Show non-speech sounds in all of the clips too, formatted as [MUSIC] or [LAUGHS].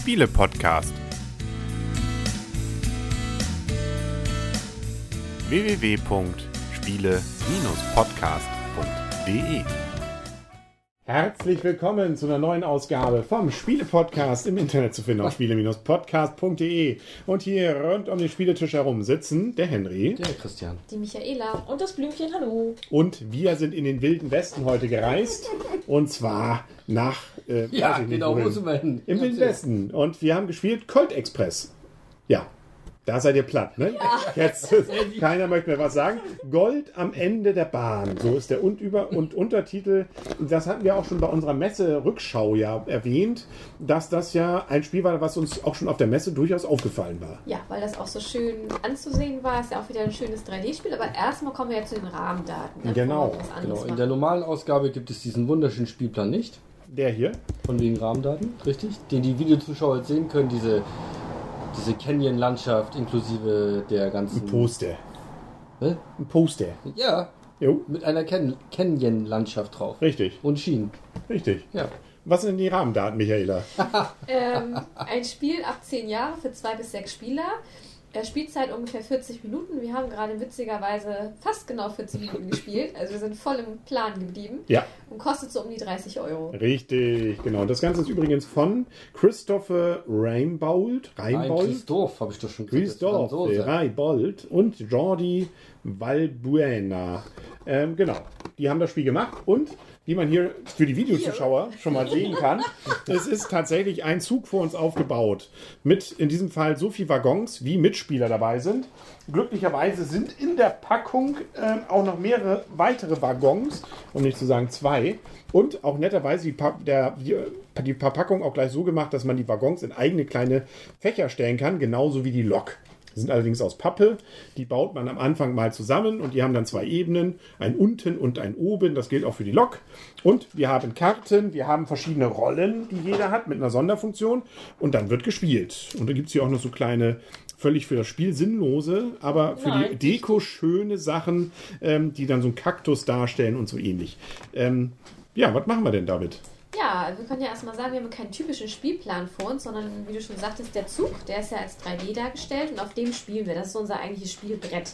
Spiele-Podcast. www.spiele-podcast.de Herzlich willkommen zu einer neuen Ausgabe vom Spiele-Podcast im Internet zu finden auf spiele-podcast.de. Und hier rund um den Spieletisch herum sitzen der Henry Der Christian. Die Michaela und das Blümchen, hallo. und wir sind in den wilden Westen heute gereist. Und zwar nach. Äh, Ja, weiß ich nicht genau, wohin. wo sind wir hin? Im Westen. Und wir haben gespielt Colt Express. Ja. Da seid ihr platt, ne? Jetzt, [LAUGHS] keiner möchte mehr was sagen. Gold am Ende der Bahn. So ist der und über und Untertitel. Das hatten wir auch schon bei unserer Messe-Rückschau ja erwähnt, dass das ja ein Spiel war, was uns auch schon auf der Messe durchaus aufgefallen war. Ja, weil das auch so schön anzusehen war, ist ja auch wieder ein schönes 3D-Spiel. Aber erstmal kommen wir ja zu den Rahmendaten. ne, Genau, Genau, in der normalen Ausgabe gibt es diesen wunderschönen Spielplan nicht, Der hier. von wegen Rahmendaten, richtig? Den die Videozuschauer jetzt sehen können, diese, diese Canyon-Landschaft inklusive der ganzen... Ein Poster. Hä? Ein Poster. Ja, Jo, mit einer Can Canyon-Landschaft drauf. richtig, Und Schienen. richtig. Ja. Was sind denn die Rahmendaten, Michaela? [LAUGHS] [LAUGHS] Ähm, ein Spiel ab 10 Jahre für 2 bis 6 Spieler. Spielzeit ungefähr 40 Minuten. Wir haben gerade witzigerweise fast genau 40 Minuten gespielt. [LAUGHS] Also wir sind voll im Plan geblieben. Ja. Und kostet so um die 30 Euro. Richtig, genau. Das Ganze ist übrigens von Christopher Reinbold. Reinbold? Christoph, habe ich doch schon gesagt. Franzose. Reinbold und Jordi Valbuena. Ähm, genau, die haben das Spiel gemacht und wie man hier für die Videozuschauer schon mal sehen kann, es ist tatsächlich ein Zug vor uns aufgebaut. Mit in diesem Fall so viel Waggons, wie Mitspieler dabei sind. Glücklicherweise sind in der Packung ähm, auch noch mehrere weitere Waggons, um nicht zu sagen zwei. Und auch netterweise die, Pa- der, die, die Verpackung auch gleich so gemacht, dass man die Waggons in eigene kleine Fächer stellen kann, genauso wie die Lok. Die sind allerdings aus Pappe. Die baut man am Anfang mal zusammen und die haben dann zwei Ebenen, ein unten und ein oben. Das gilt auch für die Lok. Und wir haben Karten, wir haben verschiedene Rollen, die jeder hat mit einer Sonderfunktion. Und dann wird gespielt. Und dann gibt es hier auch noch so kleine, völlig für das Spiel sinnlose, aber für Nein. die Deko schöne Sachen, ähm, die dann so einen Kaktus darstellen und so ähnlich. Ähm, ja, was machen wir denn damit? Ja, wir können ja erstmal sagen, wir haben keinen typischen Spielplan vor uns, sondern wie du schon sagtest, der Zug, der ist ja als 3D dargestellt und auf dem spielen wir. Das ist unser eigentliches Spielbrett.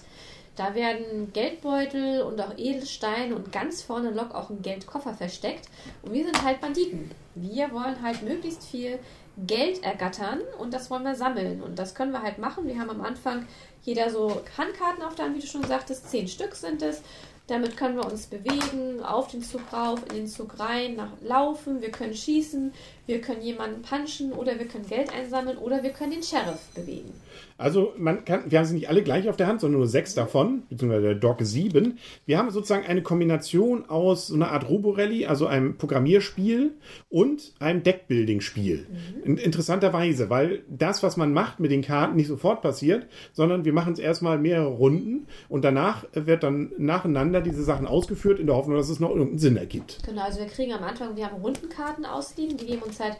Da werden Geldbeutel und auch Edelsteine und ganz vorne Lok auch ein Geldkoffer versteckt. Und wir sind halt Banditen. Wir wollen halt möglichst viel Geld ergattern und das wollen wir sammeln. Und das können wir halt machen. Wir haben am Anfang jeder so Handkarten auf der Hand, wie du schon sagtest. Zehn Stück sind es. Damit können wir uns bewegen, auf den Zug rauf, in den Zug rein, nach laufen, wir können schießen, wir können jemanden punchen oder wir können Geld einsammeln oder wir können den Sheriff bewegen. Also man kann, wir haben sie nicht alle gleich auf der Hand, sondern nur sechs davon, beziehungsweise der Dog sieben. Wir haben sozusagen eine Kombination aus so einer Art Roborally, also einem Programmierspiel und einem Deckbuilding-Spiel. In, interessanterweise, weil das, was man macht mit den Karten, nicht sofort passiert, sondern wir machen es erstmal mehrere Runden und danach wird dann nacheinander diese Sachen ausgeführt in der Hoffnung, dass es noch irgendeinen Sinn ergibt. Genau, also wir kriegen am Anfang, wir haben Rundenkarten ausliegen, die geben uns halt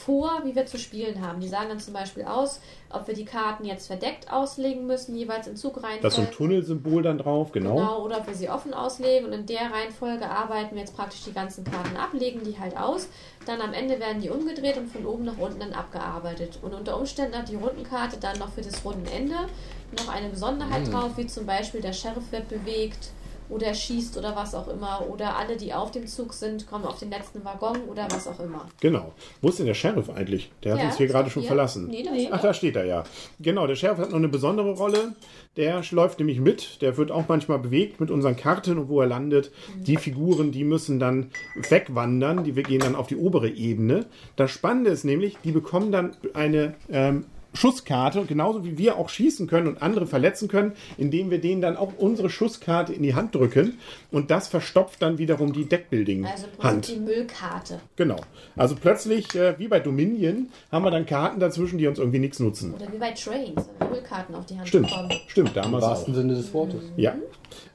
vor, wie wir zu spielen haben. Die sagen dann zum Beispiel aus, ob wir die Karten jetzt verdeckt auslegen müssen, jeweils in Zug rein. Da ist so ein Tunnelsymbol dann drauf, genau. Genau, oder ob wir sie offen auslegen und in der Reihenfolge arbeiten wir jetzt praktisch die ganzen Karten ab, legen die halt aus. Dann am Ende werden die umgedreht und von oben nach unten dann abgearbeitet. Und unter Umständen hat die Rundenkarte dann noch für das Rundenende noch eine Besonderheit drauf, wie zum Beispiel der Sheriff wird bewegt oder er schießt oder was auch immer. Oder alle, die auf dem Zug sind, kommen auf den letzten Waggon oder was auch immer. Genau. Wo ist denn der Sheriff eigentlich? Der hat Ja, uns hier gerade schon hier. verlassen. Nee, da er. Ach, da steht er ja. Genau, der Sheriff hat noch eine besondere Rolle. Der läuft nämlich mit. Der wird auch manchmal bewegt mit unseren Karten und wo er landet. Die Figuren, die müssen dann wegwandern. Die wir gehen dann auf die obere Ebene. Das Spannende ist nämlich, die bekommen dann eine ähm, Schusskarte, genauso wie wir auch schießen können und andere verletzen können, indem wir denen dann auch unsere Schusskarte in die Hand drücken. Und das verstopft dann wiederum die Also im Deckbuilding-Hand. Prinzip die Müllkarte. Genau. Also plötzlich, äh, wie bei Dominion, haben wir dann Karten dazwischen, die uns irgendwie nichts nutzen. Oder wie bei Trains, wenn wir Müllkarten auf die Hand Stimmt, bekommen. stimmt, Im damals auch. wahrsten Sinne des Wortes. Ja.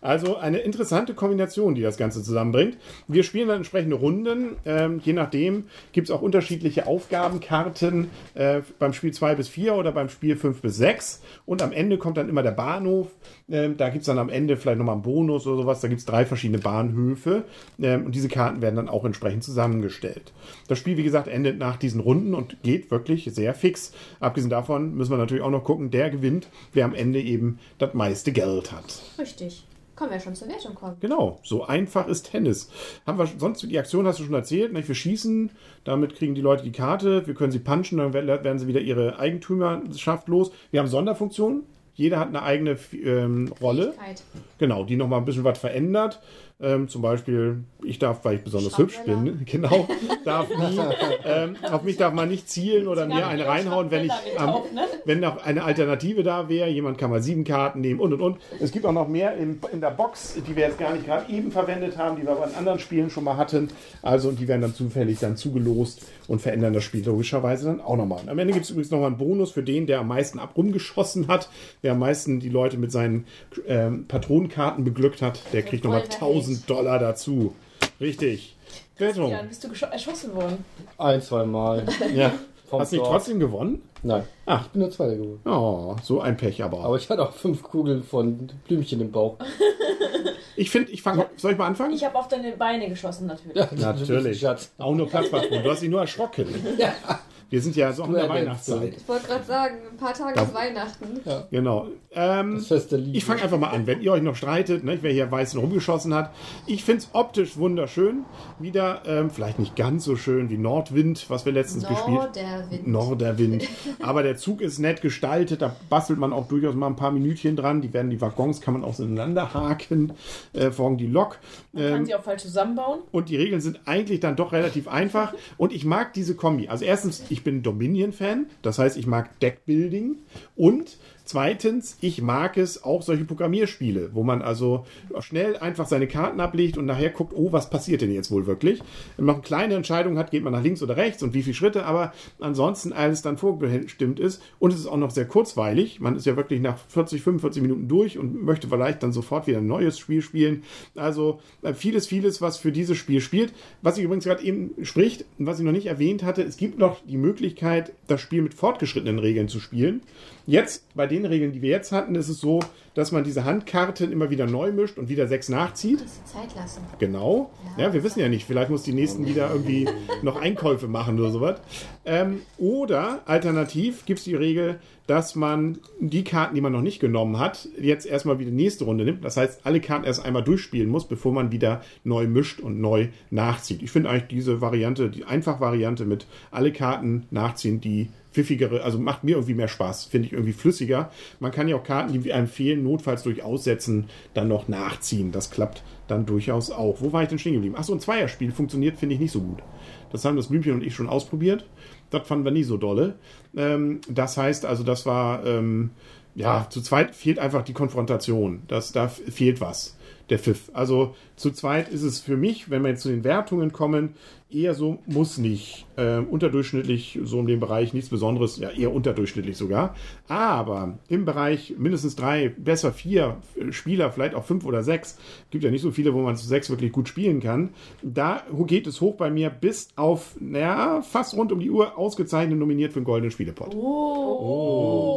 Also eine interessante Kombination, die das Ganze zusammenbringt. Wir spielen dann entsprechende Runden. Ähm, je nachdem gibt es auch unterschiedliche Aufgabenkarten äh, beim Spiel 2 bis 4. 4 oder beim Spiel 5 bis 6. Und am Ende kommt dann immer der Bahnhof. Ähm, da gibt es dann am Ende vielleicht nochmal einen Bonus oder sowas. Da gibt es drei verschiedene Bahnhöfe. Ähm, und diese Karten werden dann auch entsprechend zusammengestellt. Das Spiel, wie gesagt, endet nach diesen Runden und geht wirklich sehr fix. Abgesehen davon müssen wir natürlich auch noch gucken, der gewinnt, wer am Ende eben das meiste Geld hat. Richtig. Können wir schon zur Wertung kommen. Genau, so einfach ist Tennis. Haben wir sonst die Aktion hast du schon erzählt, nicht? Wir schießen, damit kriegen die Leute die Karte, wir können sie punchen, dann werden sie wieder ihre Eigentümerschaft los. Wir haben Sonderfunktionen. Jeder hat eine eigene ähm, Rolle. Genau, die nochmal ein bisschen was verändert. Ähm, zum Beispiel, ich darf, weil ich besonders hübsch bin, [LAUGHS] genau, darf nie, ähm, auf mich darf man nicht zielen oder mir eine reinhauen, wenn ich, ähm, wenn noch eine Alternative da wäre. Jemand kann mal sieben Karten nehmen und und und. Es gibt auch noch mehr in, in der Box, die wir jetzt gar nicht gerade eben verwendet haben, die wir bei anderen Spielen schon mal hatten. Also, und die werden dann zufällig dann zugelost und verändern das Spiel logischerweise dann auch nochmal. Am Ende gibt es übrigens nochmal einen Bonus für den, der am meisten ab rumgeschossen hat, der am meisten die Leute mit seinen ähm, Patronenkarten beglückt hat. Der kriegt nochmal 1000 Dollar dazu. Richtig. Wertung. Jan, bist du erschossen worden? Ein, zwei Mal. [LAUGHS] Ja. Hast du nicht trotzdem gewonnen? Nein. Ach. Ich bin nur Zweiter geworden. Oh, so ein Pech aber. Aber ich hatte auch fünf Kugeln von Blümchen im Bauch. [LAUGHS] Ich finde, ich fange. Soll ich mal anfangen? Ich habe auf deine Beine geschossen, natürlich. Ja, Natürlich. Schatz. Auch nur Platzpatronen. Du hast dich nur erschrocken. Wir sind ja so auch in der Weihnachtszeit. Ich wollte gerade sagen, ein paar Tage Ja. ist Weihnachten. Genau. Ähm, Das Fest der Liebe. Ich fange einfach mal an, wenn ihr euch noch streitet, ne, wer hier Weißen rumgeschossen hat. Ich finde es optisch wunderschön. Wieder ähm, vielleicht nicht ganz so schön wie Nordwind, was wir letztens gespielt haben. Norderwind. Norderwind. [LAUGHS] Aber der Zug ist nett gestaltet, da bastelt man auch durchaus mal ein paar Minütchen dran. Die werden die Waggons, kann man auch so ineinander haken, äh, folgen die Lok. Man kann Ähm, sie auch falsch zusammenbauen. und die Regeln sind eigentlich dann doch relativ einfach. Und ich mag diese Kombi. Also erstens, ich bin Dominion-Fan. Das heißt, ich mag Deckbuilding. Und zweitens, ich mag es auch solche Programmierspiele, wo man also schnell einfach seine Karten ablegt und nachher guckt, oh, was passiert denn jetzt wohl wirklich? Wenn man eine kleine Entscheidung hat, geht man nach links oder rechts und wie viele Schritte, aber ansonsten alles dann vorbestimmt ist. Und es ist auch noch sehr kurzweilig. Man ist ja wirklich nach 40, 45 Minuten durch und möchte vielleicht dann sofort wieder ein neues Spiel spielen. Also äh, vieles, vieles, was für dieses Spiel spielt. Was ich übrigens gerade eben spricht, und was ich noch nicht erwähnt hatte, es gibt noch die Möglichkeit, das Spiel mit fortgeschrittenen Regeln zu spielen. Jetzt, bei den Regeln, die wir jetzt hatten, ist es so, dass man diese Handkarten immer wieder neu mischt und wieder sechs nachzieht. Dass sie Zeit lassen. Genau. Ja, wir wissen ja nicht. Vielleicht muss die nächsten wieder irgendwie noch Einkäufe machen oder sowas. Ähm, oder alternativ gibt es die Regel, dass man die Karten, die man noch nicht genommen hat, jetzt erstmal wieder nächste Runde nimmt. Das heißt, alle Karten erst einmal durchspielen muss, bevor man wieder neu mischt und neu nachzieht. Ich finde eigentlich diese Variante, die Einfach-Variante mit alle Karten nachziehen, die pfiffigere, also macht mir irgendwie mehr Spaß, finde ich irgendwie flüssiger. Man kann ja auch Karten, die einem fehlen, notfalls durch Aussetzen dann noch nachziehen. Das klappt dann durchaus auch. Wo war ich denn stehen geblieben? Achso, ein Zweierspiel funktioniert, finde ich nicht so gut. Das haben das Blümchen und ich schon ausprobiert. Das fanden wir nie so dolle. Ähm, das heißt also, das war, ähm, ja, zu zweit fehlt einfach die Konfrontation. Das, da fehlt was, der Pfiff. Also zu zweit ist es für mich, wenn wir jetzt zu den Wertungen kommen, eher so, muss nicht. Ähm, unterdurchschnittlich, so in dem Bereich nichts Besonderes, ja eher unterdurchschnittlich sogar. Aber im Bereich mindestens drei, besser vier äh, Spieler, vielleicht auch fünf oder sechs, gibt ja nicht so viele, wo man zu sechs wirklich gut spielen kann. Da geht es hoch bei mir bis auf, naja, fast rund um die Uhr ausgezeichnet nominiert für den Goldenen Spielepot. Oh.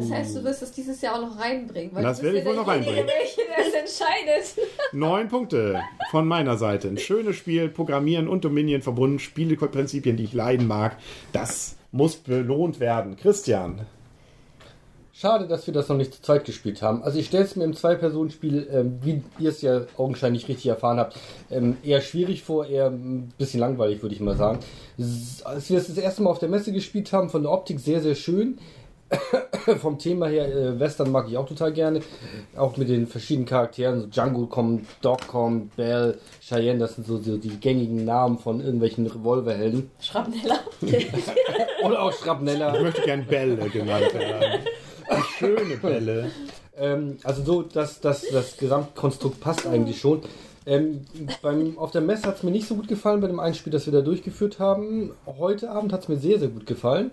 Das heißt, du wirst es dieses Jahr auch noch reinbringen. Weil Das werde ich wohl noch reinbringen. Welche das entscheidet. Neun Punkte von meiner Seite. Ein schönes Spiel, Programmieren und Dominion verbunden, Spieleprinzipien, die ich leiden mag. Das muss belohnt werden. Christian. Schade, dass wir das noch nicht zu zweit gespielt haben. Also ich stelle es mir im Zwei-Personen-Spiel, ähm, wie ihr es ja augenscheinlich richtig erfahren habt, ähm, eher schwierig vor, eher ein bisschen langweilig, würde ich mal sagen. Als wir es das erste Mal auf der Messe gespielt haben, von der Optik sehr, sehr schön. [COUGHS] Vom Thema her, äh, Western mag ich auch total gerne. Auch mit den verschiedenen Charakteren, so Django kommt, Doc kommt, Belle, Cheyenne, das sind so, so die gängigen Namen von irgendwelchen Revolverhelden. Schrapneller. [LAUGHS] Oder auch Schrapneller. Ich möchte gern Bälle genannt werden. Die schöne Bälle. Ähm, also so, dass das, das Gesamtkonstrukt passt eigentlich schon. Ähm, beim, auf der Messe hat es mir nicht so gut gefallen bei dem einen Spiel, das wir da durchgeführt haben. Heute Abend hat es mir sehr, sehr gut gefallen.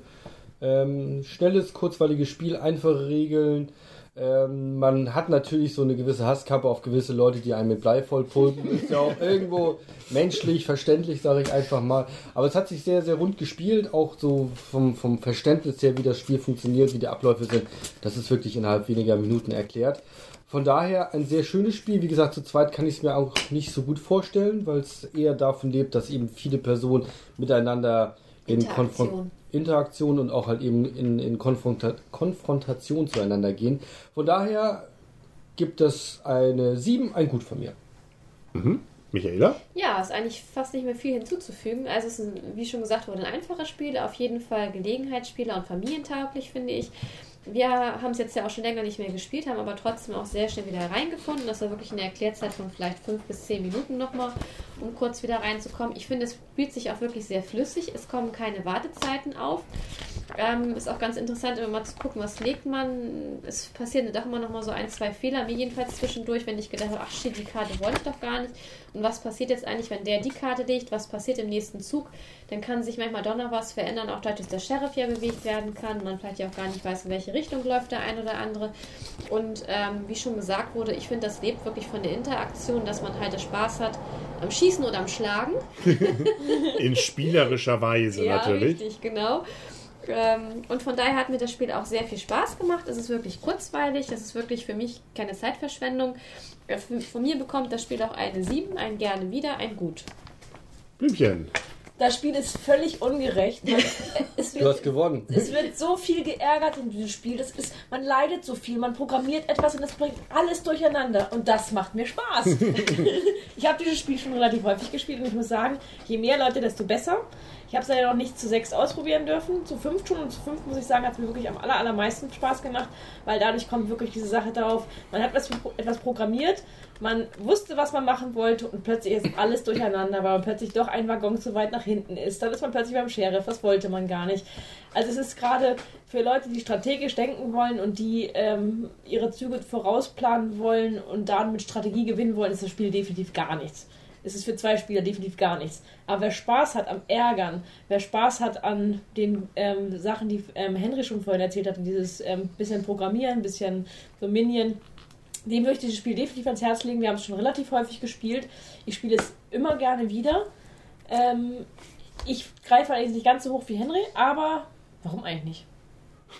Ähm, schnelles, kurzweiliges Spiel, einfache Regeln. Ähm, man hat natürlich so eine gewisse Hasskappe auf gewisse Leute, die einen mit Blei vollpulken. Ist ja auch irgendwo menschlich, verständlich, sage ich einfach mal. Aber es hat sich sehr, sehr rund gespielt, auch so vom, vom Verständnis her, wie das Spiel funktioniert, wie die Abläufe sind. Das ist wirklich innerhalb weniger Minuten erklärt. Von daher ein sehr schönes Spiel. Wie gesagt, zu zweit kann ich es mir auch nicht so gut vorstellen, weil es eher davon lebt, dass eben viele Personen miteinander in Interaktion. Konfron- Interaktion und auch halt eben in, in Konfronta Konfrontation zueinander gehen. Von daher gibt es eine 7, ein Gut von mir. Michaela? Ja, ist eigentlich fast nicht mehr viel hinzuzufügen. Also es ist, ein, wie schon gesagt wurde, ein einfaches Spiel, auf jeden Fall Gelegenheitsspieler und familientauglich, finde ich. Wir haben es jetzt ja auch schon länger nicht mehr gespielt, haben aber trotzdem auch sehr schnell wieder reingefunden. Das war wirklich eine Erklärzeit von vielleicht fünf bis zehn Minuten nochmal, um kurz wieder reinzukommen. Ich finde, es spielt sich auch wirklich sehr flüssig. Es kommen keine Wartezeiten auf. Ähm, ist auch ganz interessant, immer mal zu gucken, was legt man. Es passieren doch immer noch mal so ein, zwei Fehler, mir jedenfalls zwischendurch, wenn ich gedacht habe, ach shit, die Karte wollte ich doch gar nicht. Und was passiert jetzt eigentlich, wenn der die Karte legt? Was passiert im nächsten Zug? Dann kann sich manchmal doch noch was verändern, auch dadurch, dass der Sheriff ja bewegt werden kann. Man vielleicht ja auch gar nicht weiß, in welche Richtung läuft der ein oder andere. Und ähm, wie schon gesagt wurde, ich finde, das lebt wirklich von der Interaktion, dass man halt Spaß hat am Schießen oder am Schlagen. [LAUGHS] In spielerischer Weise [LAUGHS] Ja, natürlich. richtig, genau. Ähm, und von daher hat mir das Spiel auch sehr viel Spaß gemacht. Es ist wirklich kurzweilig. Das ist wirklich für mich keine Zeitverschwendung. Äh, Von mir bekommt das Spiel auch eine 7, ein gerne wieder, ein gut. Blümchen. Das Spiel ist völlig ungerecht. Man, [LAUGHS] es, Du hast wird, gewonnen. es wird so viel geärgert in diesem Spiel. Das ist, man leidet so viel, man programmiert etwas und es bringt alles durcheinander. Und das macht mir Spaß. [LAUGHS] ich habe dieses Spiel schon relativ häufig gespielt und ich muss sagen, je mehr Leute, desto besser. Ich habe es leider noch nicht zu sechs ausprobieren dürfen. Zu fünf schon und zu fünf muss ich sagen, hat es mir wirklich am aller, allermeisten Spaß gemacht, weil dadurch kommt wirklich diese Sache darauf, man hat etwas, etwas programmiert, man wusste, was man machen wollte und plötzlich ist alles durcheinander, weil man plötzlich doch ein Waggon zu weit nach hinten ist. Dann ist man plötzlich beim Sheriff, das wollte man gar nicht. Also es ist gerade für Leute, die strategisch denken wollen und die ähm, ihre Züge vorausplanen wollen und dann mit Strategie gewinnen wollen, ist das Spiel definitiv gar nichts. Es ist für zwei Spieler definitiv gar nichts. Aber wer Spaß hat am Ärgern, wer Spaß hat an den ähm, Sachen, die ähm, Henry schon vorhin erzählt hat, dieses ähm, bisschen Programmieren, bisschen so Minion, dem würde ich dieses Spiel definitiv ans Herz legen. Wir haben es schon relativ häufig gespielt. Ich spiele es immer gerne wieder. Ähm, ich greife allerdings nicht ganz so hoch wie Henry, aber warum eigentlich nicht?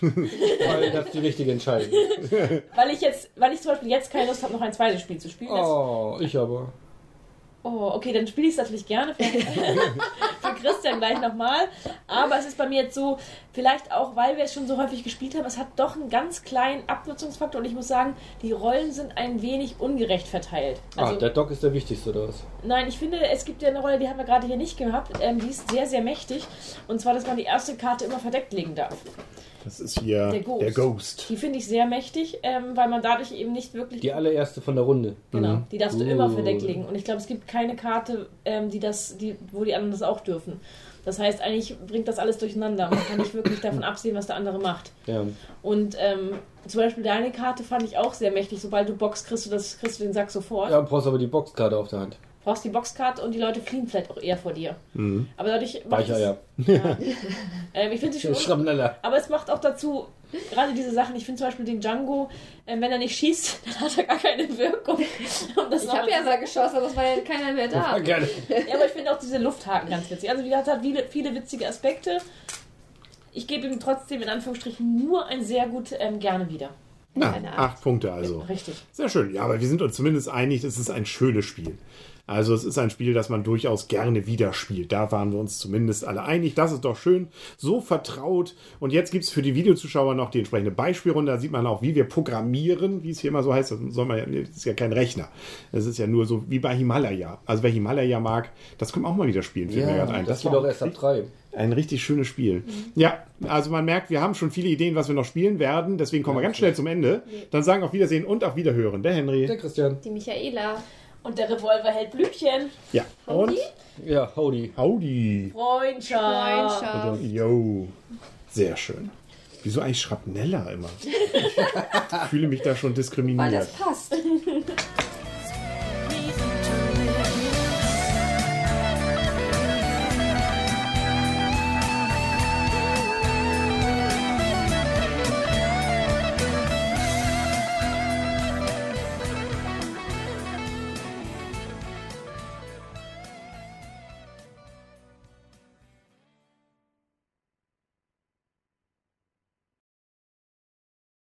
[LAUGHS] Weil das die richtige Entscheidung. [LAUGHS] Weil ich jetzt, weil ich zum Beispiel jetzt keine Lust habe, noch ein zweites Spiel zu spielen. Oh, ich aber. Oh, okay, dann spiele ich es natürlich gerne für, [LAUGHS] für Christian gleich nochmal. Aber es ist bei mir jetzt so, vielleicht auch, weil wir es schon so häufig gespielt haben, es hat doch einen ganz kleinen Abnutzungsfaktor und ich muss sagen, die Rollen sind ein wenig ungerecht verteilt. Also, ah, der Doc ist der wichtigste, oder was? Nein, ich finde, es gibt ja eine Rolle, die haben wir gerade hier nicht gehabt. Ähm, die ist sehr, sehr mächtig. Und zwar, dass man die erste Karte immer verdeckt legen darf. Das ist hier Der Ghost. der Ghost. Die finde ich sehr mächtig, ähm, weil man dadurch eben nicht wirklich. Die allererste von der Runde. Genau, die darfst du immer Uh. verdeckt legen. Und ich glaube, es gibt keine Karte, ähm, die das, die, wo die anderen das auch dürfen. Das heißt, eigentlich bringt das alles durcheinander. Man kann nicht wirklich davon absehen, was der andere macht. Ja. Und ähm, zum Beispiel deine Karte fand ich auch sehr mächtig. Sobald du Box kriegst du das, kriegst du den Sack sofort. ja, brauchst aber die Boxkarte auf der Hand. Brauchst die Boxkarte und die Leute fliehen vielleicht auch eher vor dir. Mhm. Aber dadurch Weicher, es, ja. ja. [LAUGHS] ähm, ich finde sie schon. Aber es macht auch dazu, gerade diese Sachen, ich finde zum Beispiel den Django, ähm, wenn er nicht schießt, [LAUGHS] dann hat er gar keine Wirkung. Um das Ich habe ja mal geschossen, aber es war ja keiner mehr da. Gerne. Ja, aber ich finde auch diese Lufthaken ganz witzig. Also, wie gesagt, es hat viele, viele witzige Aspekte. Ich gebe ihm trotzdem in Anführungsstrichen nur ein sehr gut ähm, gerne wieder. Na, acht Punkte also. Richtig. Sehr schön. Ja, aber wir sind uns zumindest einig, es ist ein schönes Spiel. Also es ist ein Spiel, das man durchaus gerne wieder spielt. Da waren wir uns zumindest alle einig. Das ist doch schön, so vertraut. Und jetzt gibt es für die Videozuschauer noch die entsprechende Beispielrunde. Da sieht man auch, wie wir programmieren, wie es hier immer so heißt. Das, soll man ja, das ist ja kein Rechner. Das ist ja nur so wie bei Himalaya. Also wer Himalaya mag, das können wir auch mal wieder spielen. mir Ja, gerade ein. das, war geht auch erst ab drei. ein richtig schönes Spiel. Ja, also man merkt, wir haben schon viele Ideen, was wir noch spielen werden. Deswegen kommen wir ganz schnell zum Ende. Dann sagen auf Wiedersehen und auf Wiederhören. Der Henry. Der Christian. Die Michaela. Und der Revolver hält Blümchen. Ja. Und Ja, Howdy. Howdy. Freundschaft. Freundschaft. Yo. Sehr schön. Wieso eigentlich Schrapneller immer? Ich fühle mich da schon Weil diskriminiert. das passt.